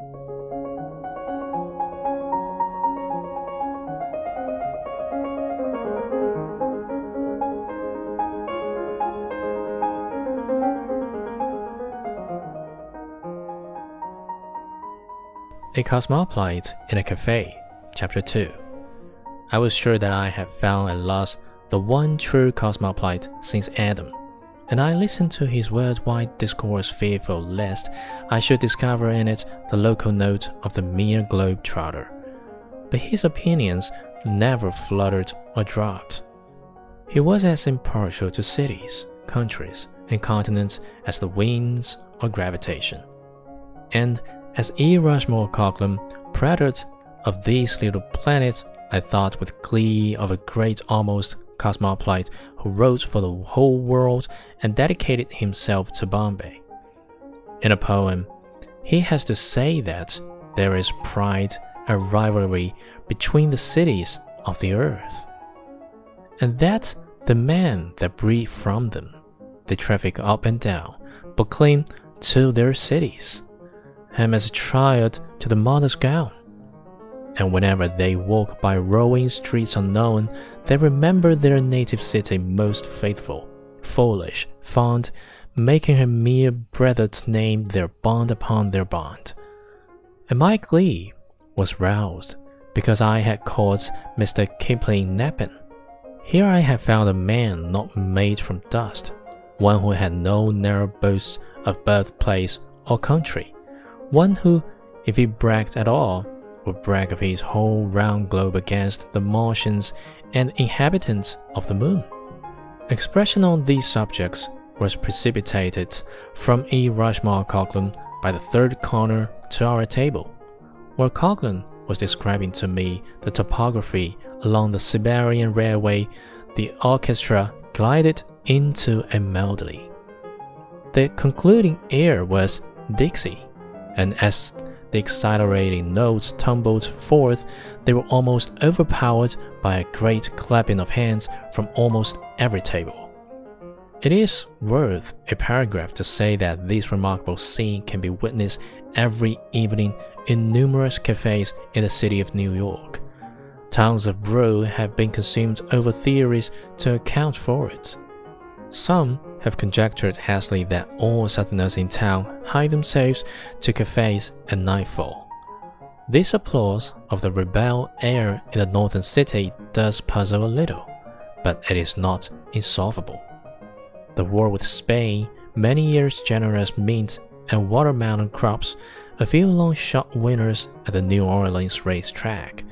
A Cosmopolite in a Cafe, Chapter 2. I was sure that I had found at last the one true cosmopolite since Adam, and I listened to his worldwide discourse fearful lest I should discover in it the local note of the mere globe trotter. But his opinions never fluttered or dropped. He was as impartial to cities, countries, and continents as the winds or gravitation. And as E. Rushmore Coglan prattled of these little planets, I thought with glee of a great almost cosmopolite who wrote for the whole world and dedicated himself to Bombay. In a poem, he has to say that there is pride and rivalry between the cities of the earth, and that the men that breathe from them, they traffic up and down, but cling to their cities him as a child to the mother's gown. And whenever they walk by rowing streets unknown, they remember their native city most faithful, foolish, fond, making her mere brethren name their bond upon their bond. And my glee was roused because I had caught Mr. Kipling napping. Here I had found a man not made from dust, one who had no narrow boasts of birthplace or country one who, if he bragged at all, would brag of his whole round globe against the Martians and inhabitants of the moon. Expression on these subjects was precipitated from E. Rushmore Coglan by the third corner to our table, where Coglan was describing to me the topography along the Siberian Railway, the orchestra glided into a melody. The concluding air was Dixie and as the exhilarating notes tumbled forth, they were almost overpowered by a great clapping of hands from almost every table. It is worth a paragraph to say that this remarkable scene can be witnessed every evening in numerous cafes in the city of New York. Tons of brew have been consumed over theories to account for it. Some have conjectured hastily that all Southerners in town hide themselves to cafes at nightfall. This applause of the rebel air in the northern city does puzzle a little, but it is not insolvable. The war with Spain, many years' generous mint and watermelon crops, a few long shot winners at the New Orleans racetrack,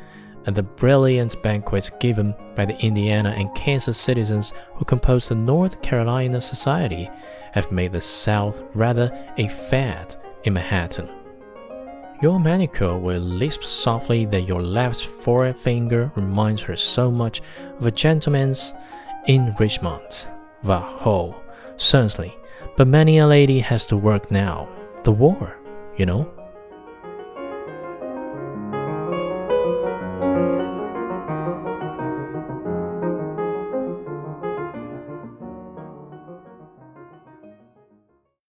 and the brilliant banquets given by the Indiana and Kansas citizens who compose the North Carolina Society have made the South rather a fad in Manhattan. Your manicure will lisp softly that your left forefinger reminds her so much of a gentleman's in Richmond. Vaho, certainly, but many a lady has to work now. The war, you know.